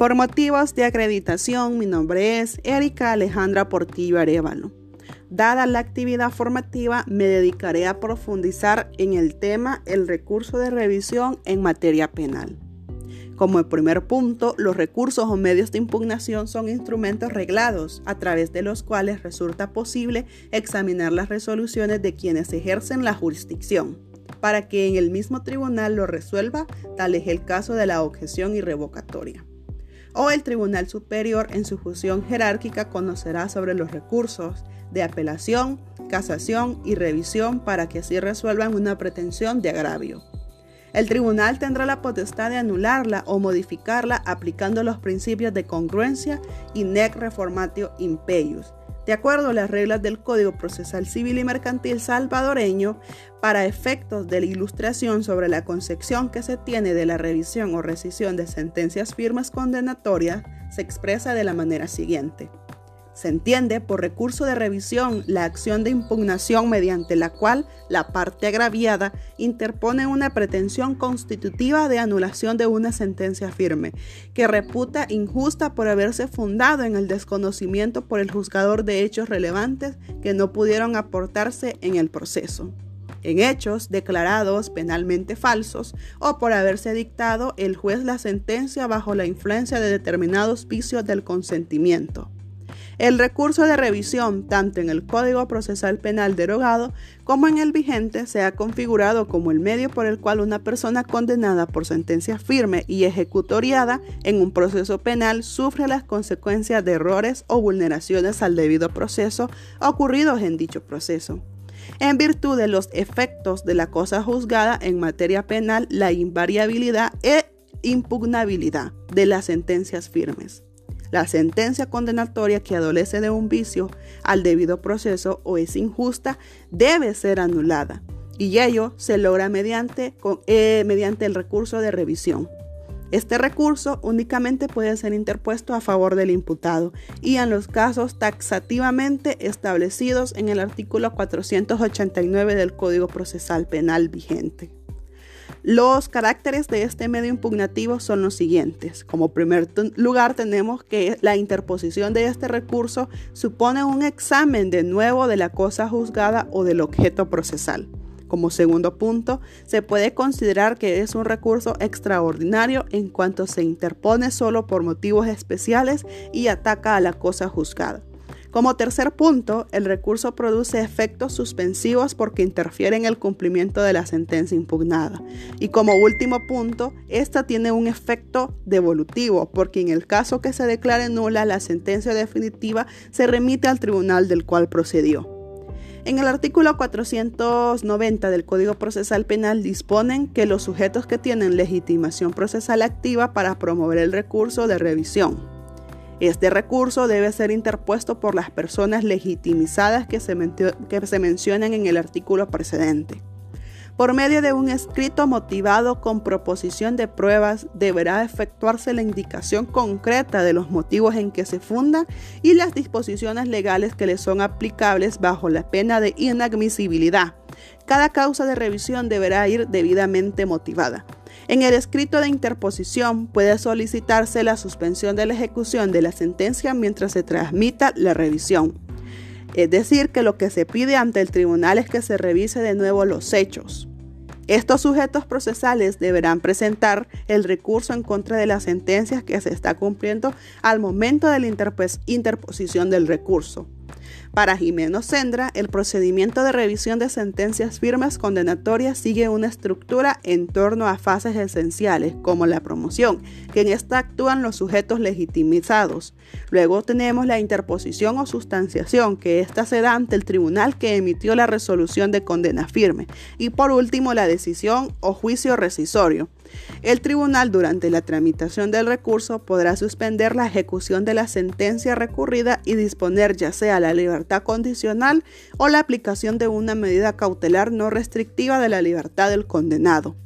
Por motivos de acreditación, mi nombre es Erika Alejandra Portillo Arevalo. Dada la actividad formativa, me dedicaré a profundizar en el tema el recurso de revisión en materia penal. Como el primer punto, los recursos o medios de impugnación son instrumentos reglados a través de los cuales resulta posible examinar las resoluciones de quienes ejercen la jurisdicción, para que en el mismo tribunal lo resuelva, tal es el caso de la objeción irrevocatoria. O el Tribunal Superior en su función jerárquica conocerá sobre los recursos de apelación, casación y revisión para que así resuelvan una pretensión de agravio. El tribunal tendrá la potestad de anularla o modificarla aplicando los principios de congruencia y nec reformatio impeius, de acuerdo a las reglas del Código Procesal Civil y Mercantil salvadoreño, para efectos de la ilustración sobre la concepción que se tiene de la revisión o rescisión de sentencias firmes condenatorias, se expresa de la manera siguiente. Se entiende por recurso de revisión la acción de impugnación mediante la cual la parte agraviada interpone una pretensión constitutiva de anulación de una sentencia firme, que reputa injusta por haberse fundado en el desconocimiento por el juzgador de hechos relevantes que no pudieron aportarse en el proceso en hechos declarados penalmente falsos o por haberse dictado el juez la sentencia bajo la influencia de determinados vicios del consentimiento. El recurso de revisión, tanto en el Código Procesal Penal derogado como en el vigente, se ha configurado como el medio por el cual una persona condenada por sentencia firme y ejecutoriada en un proceso penal sufre las consecuencias de errores o vulneraciones al debido proceso ocurridos en dicho proceso en virtud de los efectos de la cosa juzgada en materia penal, la invariabilidad e impugnabilidad de las sentencias firmes. La sentencia condenatoria que adolece de un vicio al debido proceso o es injusta debe ser anulada y ello se logra mediante, eh, mediante el recurso de revisión. Este recurso únicamente puede ser interpuesto a favor del imputado y en los casos taxativamente establecidos en el artículo 489 del Código Procesal Penal vigente. Los caracteres de este medio impugnativo son los siguientes. Como primer lugar tenemos que la interposición de este recurso supone un examen de nuevo de la cosa juzgada o del objeto procesal. Como segundo punto, se puede considerar que es un recurso extraordinario en cuanto se interpone solo por motivos especiales y ataca a la cosa juzgada. Como tercer punto, el recurso produce efectos suspensivos porque interfiere en el cumplimiento de la sentencia impugnada. Y como último punto, esta tiene un efecto devolutivo porque en el caso que se declare nula la sentencia definitiva se remite al tribunal del cual procedió. En el artículo 490 del Código Procesal Penal disponen que los sujetos que tienen legitimación procesal activa para promover el recurso de revisión este recurso debe ser interpuesto por las personas legitimizadas que se, mencionan en el artículo precedente. Por medio de un escrito motivado con proposición de pruebas, deberá efectuarse la indicación concreta de los motivos en que se funda y las disposiciones legales que le son aplicables bajo la pena de inadmisibilidad. Cada causa de revisión deberá ir debidamente motivada. En el escrito de interposición puede solicitarse la suspensión de la ejecución de la sentencia mientras se transmita la revisión. Es decir, que lo que se pide ante el tribunal es que se revise de nuevo los hechos. Estos sujetos procesales deberán presentar el recurso en contra de las sentencias que se está cumpliendo al momento de la interposición del recurso. Para Jimeno Sendra, el procedimiento de revisión de sentencias firmes condenatorias sigue una estructura en torno a fases esenciales, como la promoción, que en esta actúan los sujetos legitimizados. Luego tenemos la interposición o sustanciación, que ésta se da ante el tribunal que emitió la resolución de condena firme. Y por último, la decisión o juicio rescisorio. El tribunal durante la tramitación del recurso podrá suspender la ejecución de la sentencia recurrida y disponer ya sea la libertad condicional o la aplicación de una medida cautelar no restrictiva de la libertad del condenado.